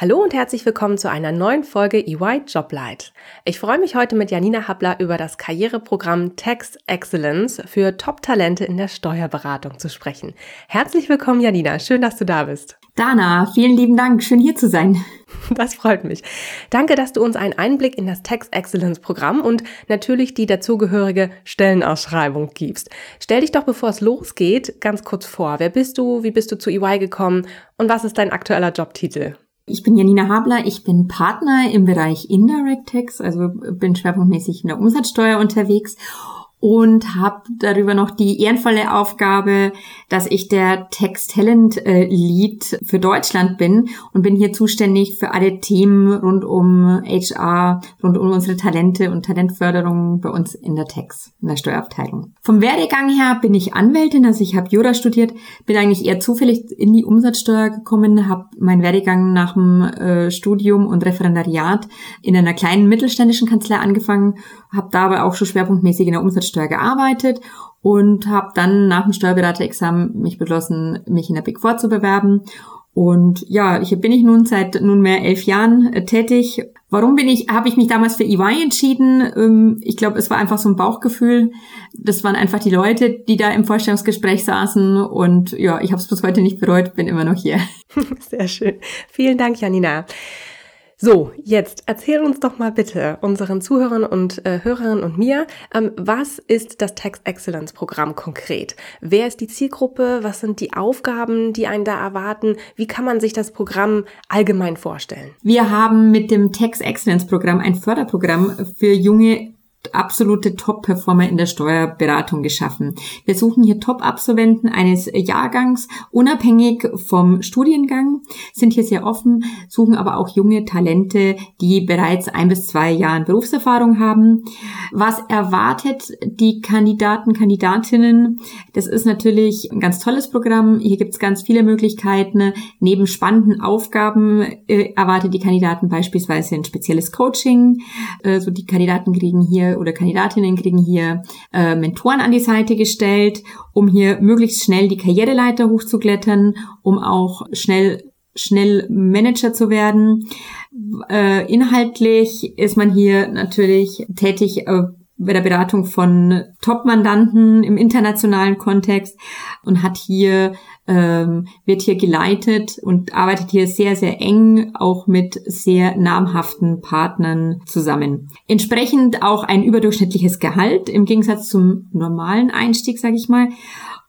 Hallo und herzlich willkommen zu einer neuen Folge EY Joblight. Ich freue mich heute mit Janina Habler über das Karriereprogramm Tax Excellence für Top-Talente in der Steuerberatung zu sprechen. Herzlich willkommen, Janina. Schön, dass du da bist. Dana, vielen lieben Dank. Schön hier zu sein. Das freut mich. Danke, dass du uns einen Einblick in das Tax Excellence Programm und natürlich die dazugehörige Stellenausschreibung gibst. Stell dich doch, bevor es losgeht, ganz kurz vor. Wer bist du? Wie bist du zu EY gekommen? Und was ist dein aktueller Jobtitel? Ich bin Janina Habler, ich bin Partner im Bereich Indirect Tax, also bin schwerpunktmäßig in der Umsatzsteuer unterwegs und habe darüber noch die ehrenvolle Aufgabe, dass ich der Text Talent äh, Lead für Deutschland bin und bin hier zuständig für alle Themen rund um HR, rund um unsere Talente und Talentförderung bei uns in der Tex, in der Steuerabteilung. Vom Werdegang her bin ich Anwältin, also ich habe Jura studiert, bin eigentlich eher zufällig in die Umsatzsteuer gekommen, habe meinen Werdegang nach dem äh, Studium und Referendariat in einer kleinen mittelständischen Kanzlei angefangen, habe dabei auch schon schwerpunktmäßig in der Umsatzsteuer Umsatzsteuer gearbeitet und habe dann nach dem Steuerberaterexamen mich beschlossen, mich in der Big Four zu bewerben. Und ja, hier bin ich nun seit nunmehr elf Jahren äh, tätig. Warum bin ich, habe ich mich damals für EY entschieden? Ähm, ich glaube, es war einfach so ein Bauchgefühl. Das waren einfach die Leute, die da im Vorstellungsgespräch saßen. Und ja, ich habe es bis heute nicht bereut, bin immer noch hier. Sehr schön. Vielen Dank, Janina. So, jetzt erzähl uns doch mal bitte unseren Zuhörern und äh, Hörerinnen und mir, ähm, was ist das Tax Excellence Programm konkret? Wer ist die Zielgruppe? Was sind die Aufgaben, die einen da erwarten? Wie kann man sich das Programm allgemein vorstellen? Wir haben mit dem Tax Excellence Programm ein Förderprogramm für junge absolute Top-Performer in der Steuerberatung geschaffen. Wir suchen hier Top-Absolventen eines Jahrgangs, unabhängig vom Studiengang, sind hier sehr offen, suchen aber auch junge Talente, die bereits ein bis zwei Jahren Berufserfahrung haben. Was erwartet die Kandidaten, Kandidatinnen? Das ist natürlich ein ganz tolles Programm. Hier gibt es ganz viele Möglichkeiten. Neben spannenden Aufgaben äh, erwartet die Kandidaten beispielsweise ein spezielles Coaching. Äh, so die Kandidaten kriegen hier oder Kandidatinnen kriegen hier äh, Mentoren an die Seite gestellt, um hier möglichst schnell die Karriereleiter hochzuklettern, um auch schnell schnell Manager zu werden. Äh, inhaltlich ist man hier natürlich tätig äh, bei der Beratung von Top-Mandanten im internationalen Kontext und hat hier ähm, wird hier geleitet und arbeitet hier sehr, sehr eng auch mit sehr namhaften Partnern zusammen. Entsprechend auch ein überdurchschnittliches Gehalt im Gegensatz zum normalen Einstieg, sage ich mal.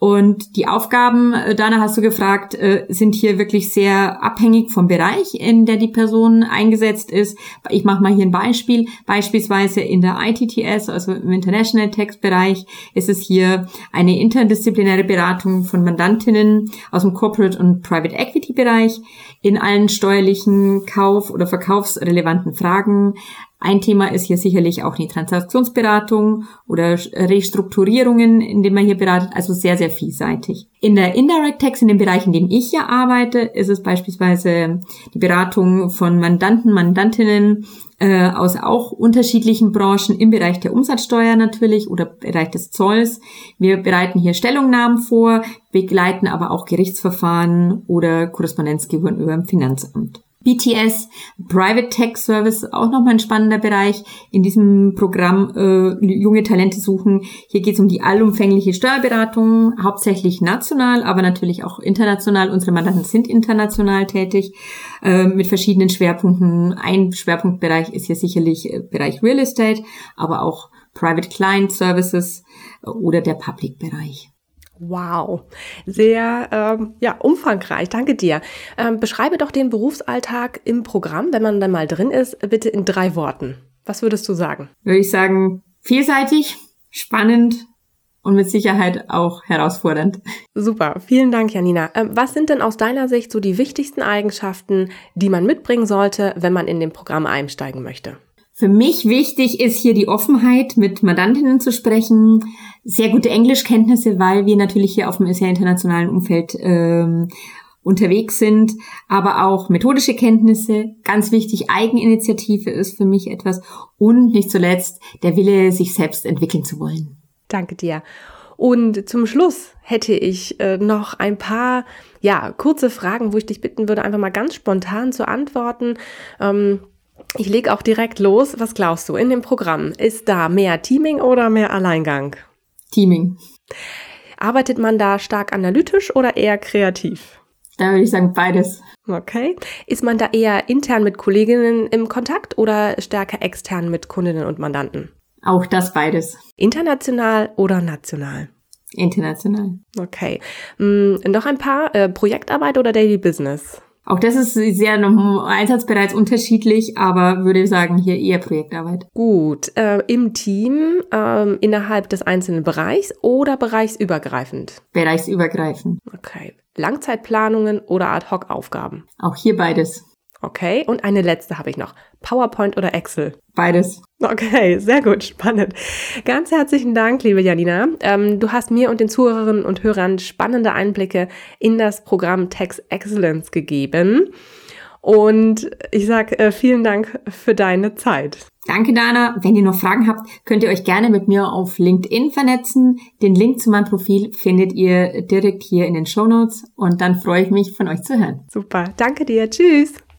Und die Aufgaben, äh, Dana, hast du gefragt, äh, sind hier wirklich sehr abhängig vom Bereich, in der die Person eingesetzt ist. Ich mache mal hier ein Beispiel. Beispielsweise in der ITTS, also im International Tax Bereich, ist es hier eine interdisziplinäre Beratung von Mandantinnen aus dem Corporate und Private Equity Bereich in allen steuerlichen Kauf- oder verkaufsrelevanten Fragen, ein Thema ist hier sicherlich auch die Transaktionsberatung oder Restrukturierungen, in denen man hier beratet, also sehr, sehr vielseitig. In der Indirect Tax, in dem Bereich, in dem ich ja arbeite, ist es beispielsweise die Beratung von Mandanten, Mandantinnen äh, aus auch unterschiedlichen Branchen im Bereich der Umsatzsteuer natürlich oder Bereich des Zolls. Wir bereiten hier Stellungnahmen vor, begleiten aber auch Gerichtsverfahren oder Korrespondenzgebühren über dem Finanzamt. BTS, Private Tech Service, auch nochmal ein spannender Bereich in diesem Programm äh, junge Talente suchen. Hier geht es um die allumfängliche Steuerberatung, hauptsächlich national, aber natürlich auch international. Unsere Mandanten sind international tätig äh, mit verschiedenen Schwerpunkten. Ein Schwerpunktbereich ist hier sicherlich äh, Bereich Real Estate, aber auch Private Client Services äh, oder der Public-Bereich. Wow, sehr ähm, ja, umfangreich. Danke dir. Ähm, beschreibe doch den Berufsalltag im Programm, wenn man dann mal drin ist, bitte in drei Worten. Was würdest du sagen? Würde ich sagen, vielseitig, spannend und mit Sicherheit auch herausfordernd. Super, vielen Dank, Janina. Ähm, was sind denn aus deiner Sicht so die wichtigsten Eigenschaften, die man mitbringen sollte, wenn man in dem Programm einsteigen möchte? Für mich wichtig ist hier die Offenheit, mit Mandantinnen zu sprechen, sehr gute Englischkenntnisse, weil wir natürlich hier auf einem sehr internationalen Umfeld ähm, unterwegs sind, aber auch methodische Kenntnisse. Ganz wichtig, Eigeninitiative ist für mich etwas und nicht zuletzt der Wille, sich selbst entwickeln zu wollen. Danke dir. Und zum Schluss hätte ich äh, noch ein paar, ja, kurze Fragen, wo ich dich bitten würde, einfach mal ganz spontan zu antworten. Ähm, ich lege auch direkt los. Was glaubst du in dem Programm? Ist da mehr Teaming oder mehr Alleingang? Teaming. Arbeitet man da stark analytisch oder eher kreativ? Da würde ich sagen beides. Okay. Ist man da eher intern mit Kolleginnen im Kontakt oder stärker extern mit Kundinnen und Mandanten? Auch das beides. International oder national? International. Okay. Hm, noch ein paar. Äh, Projektarbeit oder Daily Business? Auch das ist sehr einsatzbereits unterschiedlich, aber würde sagen hier eher Projektarbeit. Gut, äh, im Team, äh, innerhalb des einzelnen Bereichs oder bereichsübergreifend? Bereichsübergreifend. Okay. Langzeitplanungen oder Ad-Hoc-Aufgaben? Auch hier beides. Okay, und eine letzte habe ich noch. PowerPoint oder Excel? Beides. Okay, sehr gut, spannend. Ganz herzlichen Dank, liebe Janina. Ähm, du hast mir und den Zuhörerinnen und Hörern spannende Einblicke in das Programm Tax Excellence gegeben. Und ich sage äh, vielen Dank für deine Zeit. Danke, Dana. Wenn ihr noch Fragen habt, könnt ihr euch gerne mit mir auf LinkedIn vernetzen. Den Link zu meinem Profil findet ihr direkt hier in den Show Notes. Und dann freue ich mich, von euch zu hören. Super. Danke dir. Tschüss.